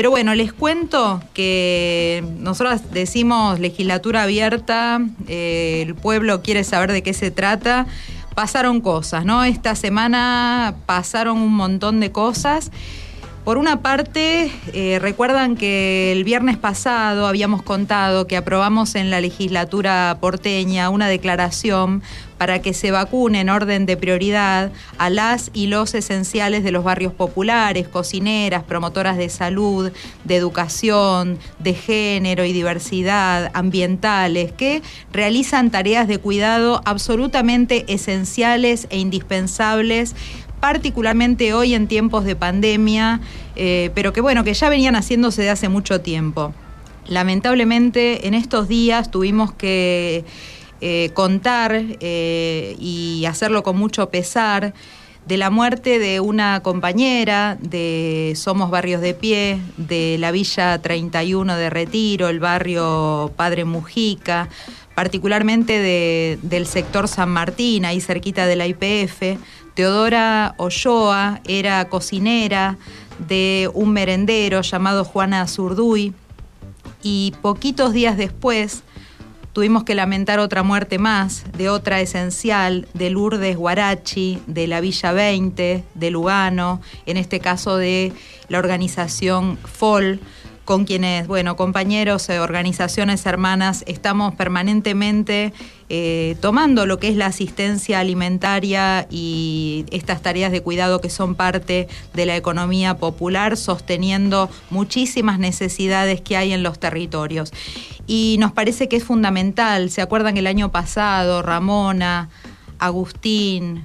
Pero bueno, les cuento que nosotros decimos legislatura abierta, eh, el pueblo quiere saber de qué se trata. Pasaron cosas, ¿no? Esta semana pasaron un montón de cosas. Por una parte, eh, recuerdan que el viernes pasado habíamos contado que aprobamos en la legislatura porteña una declaración para que se vacune en orden de prioridad a las y los esenciales de los barrios populares, cocineras, promotoras de salud, de educación, de género y diversidad, ambientales, que realizan tareas de cuidado absolutamente esenciales e indispensables particularmente hoy en tiempos de pandemia, eh, pero que bueno, que ya venían haciéndose de hace mucho tiempo. Lamentablemente en estos días tuvimos que eh, contar eh, y hacerlo con mucho pesar de la muerte de una compañera de Somos Barrios de Pie, de la Villa 31 de Retiro, el barrio Padre Mujica, particularmente del sector San Martín, ahí cerquita de la IPF Teodora Olloa era cocinera de un merendero llamado Juana Zurduy y poquitos días después tuvimos que lamentar otra muerte más de otra esencial, de Lourdes Guarachi, de la Villa 20, de Lugano, en este caso de la organización FOL con quienes, bueno, compañeros, eh, organizaciones hermanas, estamos permanentemente eh, tomando lo que es la asistencia alimentaria y estas tareas de cuidado que son parte de la economía popular, sosteniendo muchísimas necesidades que hay en los territorios. Y nos parece que es fundamental, ¿se acuerdan que el año pasado Ramona, Agustín,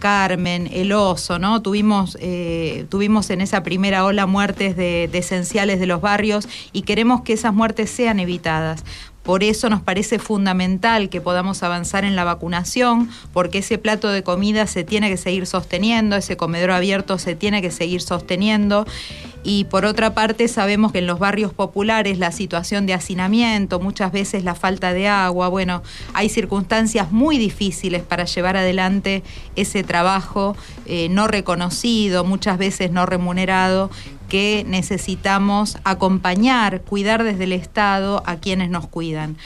Carmen, El Oso, ¿no? Tuvimos, eh, tuvimos en esa primera ola muertes de, de esenciales de los barrios y queremos que esas muertes sean evitadas. Por eso nos parece fundamental que podamos avanzar en la vacunación, porque ese plato de comida se tiene que seguir sosteniendo, ese comedor abierto se tiene que seguir sosteniendo. Y por otra parte, sabemos que en los barrios populares la situación de hacinamiento, muchas veces la falta de agua, bueno, hay circunstancias muy difíciles para llevar adelante ese trabajo eh, no reconocido, muchas veces no remunerado, que necesitamos acompañar, cuidar desde el Estado a quienes nos cuidan.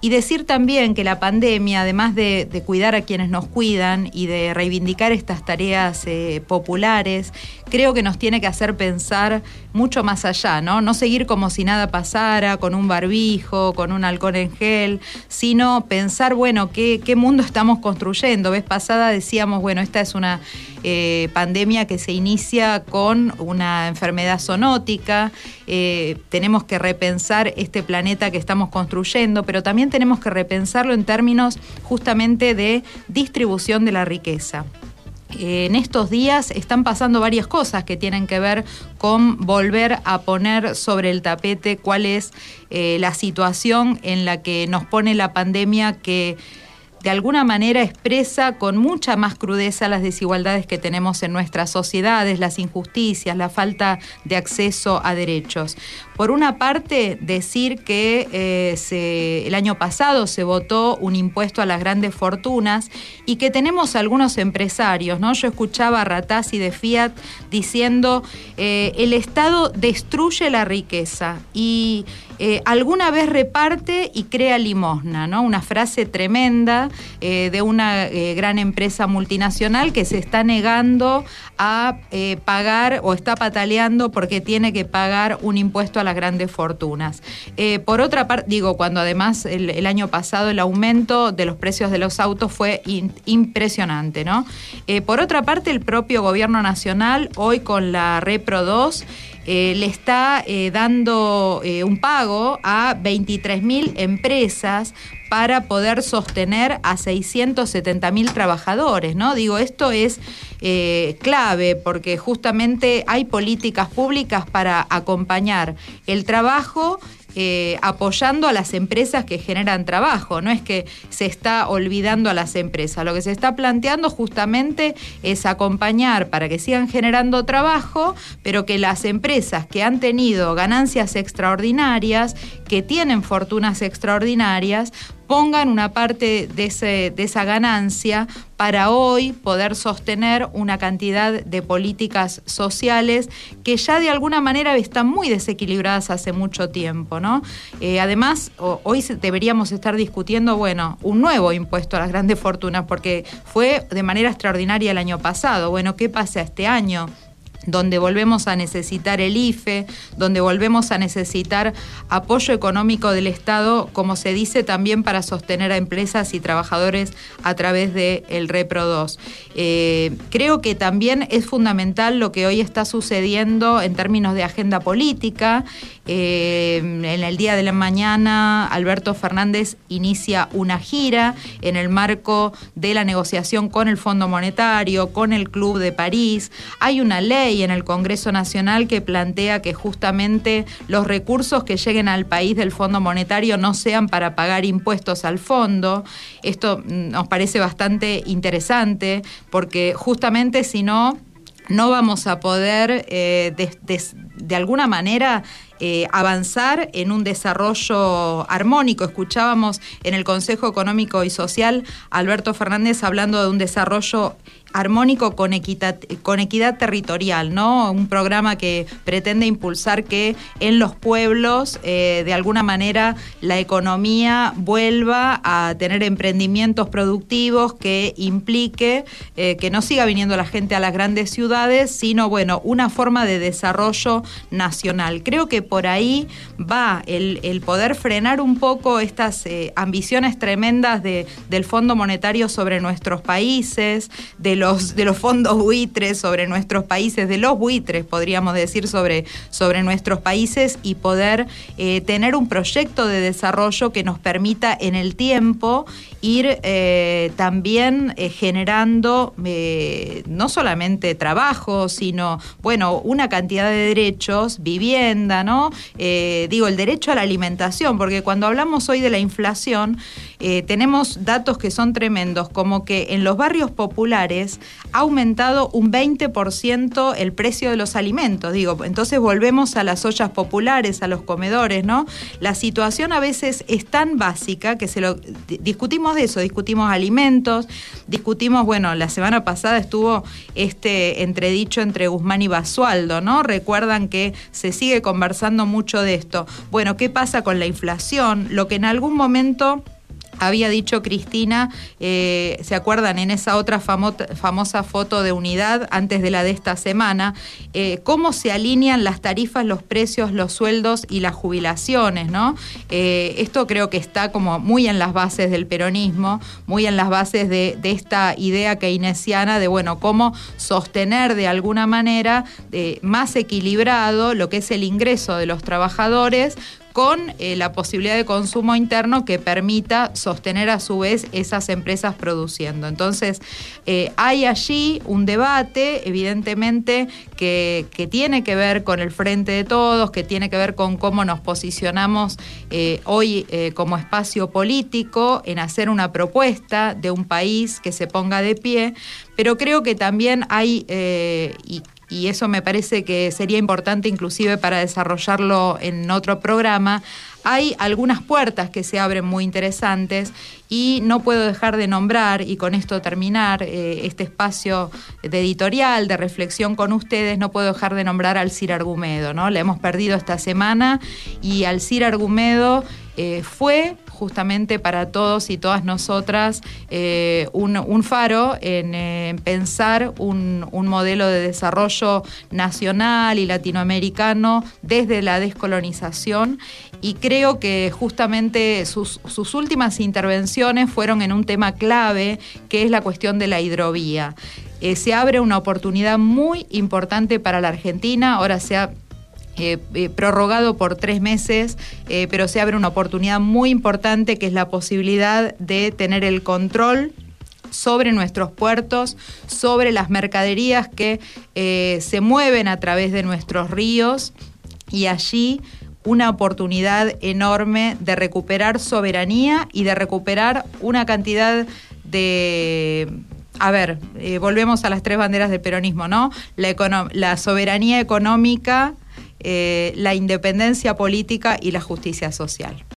Y decir también que la pandemia, además de, cuidar a quienes nos cuidan y de reivindicar estas tareas eh, populares, creo que nos tiene que hacer pensar mucho más allá, ¿no? No seguir como si nada pasara, con un barbijo, con un halcón en gel, sino pensar, bueno, qué, mundo estamos construyendo. Vez pasada decíamos, bueno, esta es una eh, pandemia que se inicia con una enfermedad zoonótica, eh, tenemos que repensar este planeta que estamos construyendo, pero también tenemos que repensarlo en términos justamente de distribución de la riqueza en estos días están pasando varias cosas que tienen que ver con volver a poner sobre el tapete cuál es eh, la situación en la que nos pone la pandemia que de alguna manera expresa con mucha más crudeza las desigualdades que tenemos en nuestras sociedades, las injusticias, la falta de acceso a derechos. Por una parte, decir que eh, el año pasado se votó un impuesto a las grandes fortunas y que tenemos algunos empresarios, ¿no? Yo escuchaba a Ratazzi de Fiat diciendo eh, el Estado destruye la riqueza y eh, alguna vez reparte y crea limosna, ¿no? Una frase tremenda eh, de una eh, gran empresa multinacional que se está negando a pagar o está pataleando porque tiene que pagar un impuesto a las grandes fortunas. por otra parte, digo, cuando además el, año pasado el aumento de los precios de los autos fue impresionante, ¿no? por otra parte, el propio gobierno nacional, hoy con la Repro 2, eh, le está eh, dando eh, un pago a 23.000 empresas para poder sostener a 670.000 trabajadores, ¿no? Digo, esto es clave porque justamente hay políticas públicas para acompañar el trabajo eh, apoyando a las empresas que generan trabajo. No es que se está olvidando a las empresas. Lo que se está planteando justamente es acompañar para que sigan generando trabajo, pero que las empresas que han tenido ganancias extraordinarias, que tienen fortunas extraordinarias, pongan una parte de, esa ganancia para hoy poder sostener una cantidad de políticas sociales que ya de alguna manera están muy desequilibradas hace mucho tiempo, ¿no? Eh, además, hoy deberíamos estar discutiendo, bueno, un nuevo impuesto a las grandes fortunas, porque fue de manera extraordinaria el año pasado. Bueno, ¿qué pasa este año? Donde volvemos a necesitar el IFE, donde volvemos a necesitar apoyo económico del Estado, como se dice también para sostener a empresas y trabajadores a través del el Repro 2. Eh, creo que también es fundamental lo que hoy está sucediendo en términos de agenda política. Eh, en el día de la mañana, Alberto Fernández inicia una gira en el marco de la negociación con el Fondo Monetario, con el Club de París. Hay una ley en el Congreso Nacional que plantea que justamente los recursos que lleguen al país del Fondo Monetario no sean para pagar impuestos al fondo. Esto mm, nos parece bastante interesante porque justamente si no no vamos a poder eh, de, alguna manera eh, avanzar en un desarrollo armónico. Escuchábamos en el Consejo Económico y Social Alberto Fernández hablando de un desarrollo armónico con equidad, con equidad territorial, ¿no? Un programa que pretende impulsar que en los pueblos, eh, de alguna manera, la economía vuelva a tener emprendimientos productivos que implique eh, que no siga viniendo la gente a las grandes ciudades, sino, bueno, una forma de desarrollo nacional. Creo que por ahí va el, poder frenar un poco estas eh, ambiciones tremendas de, del Fondo Monetario sobre nuestros países, de los, de los fondos buitres sobre nuestros países, de los buitres, podríamos decir, sobre, sobre nuestros países y poder eh, tener un proyecto de desarrollo que nos permita en el tiempo ir eh, también generando no solamente trabajo, sino, bueno, una cantidad de derechos, vivienda, ¿no? digo, el derecho a la alimentación, porque cuando hablamos hoy de la inflación, tenemos datos que son tremendos, como que en los barrios populares, ha aumentado un 20% el precio de los alimentos. Digo, entonces volvemos a las ollas populares, a los comedores, ¿no? La situación a veces es tan básica que se discutimos de eso, discutimos alimentos, discutimos, bueno, la semana pasada estuvo este entredicho entre Guzmán y Basualdo, ¿no? Recuerdan que se sigue conversando mucho de esto. Bueno, ¿qué pasa con la inflación? Lo que en algún momento había dicho Cristina, eh, ¿se acuerdan en esa otra famosa foto de unidad antes de la de esta semana? Eh, ¿Cómo se alinean las tarifas, los precios, los sueldos y las jubilaciones? ¿no? Eh, esto creo que está como muy en las bases del peronismo, muy en las bases de, de esta idea keynesiana de, bueno, cómo sostener de alguna manera más equilibrado lo que es el ingreso de los trabajadores con eh, la posibilidad de consumo interno que permita sostener a su vez esas empresas produciendo. Entonces, eh, hay allí un debate, evidentemente, que, tiene que ver con el frente de todos, que tiene que ver con cómo nos posicionamos eh, hoy como espacio político en hacer una propuesta de un país que se ponga de pie, pero creo que también hay, y eso me parece que sería importante inclusive para desarrollarlo en otro programa, hay algunas puertas que se abren muy interesantes y no puedo dejar de nombrar, y con esto terminar eh, este espacio de editorial, de reflexión con ustedes, no puedo dejar de nombrar al CIR Argumedo, ¿no? Le hemos perdido esta semana y al CIR Argumedo eh, fue justamente para todos y todas nosotras eh, un, faro en, pensar un, modelo de desarrollo nacional y latinoamericano desde la descolonización y creo que justamente sus, últimas intervenciones fueron en un tema clave que es la cuestión de la hidrovía. Eh, se abre una oportunidad muy importante para la Argentina, ahora se eh, eh, prorrogado por tres meses, eh, pero se abre una oportunidad muy importante que es la posibilidad de tener el control sobre nuestros puertos, sobre las mercaderías que se mueven a través de nuestros ríos y allí una oportunidad enorme de recuperar soberanía y de recuperar una cantidad de a ver, volvemos a las tres banderas del peronismo, ¿no? La, la soberanía económica, eh, la independencia política y la justicia social.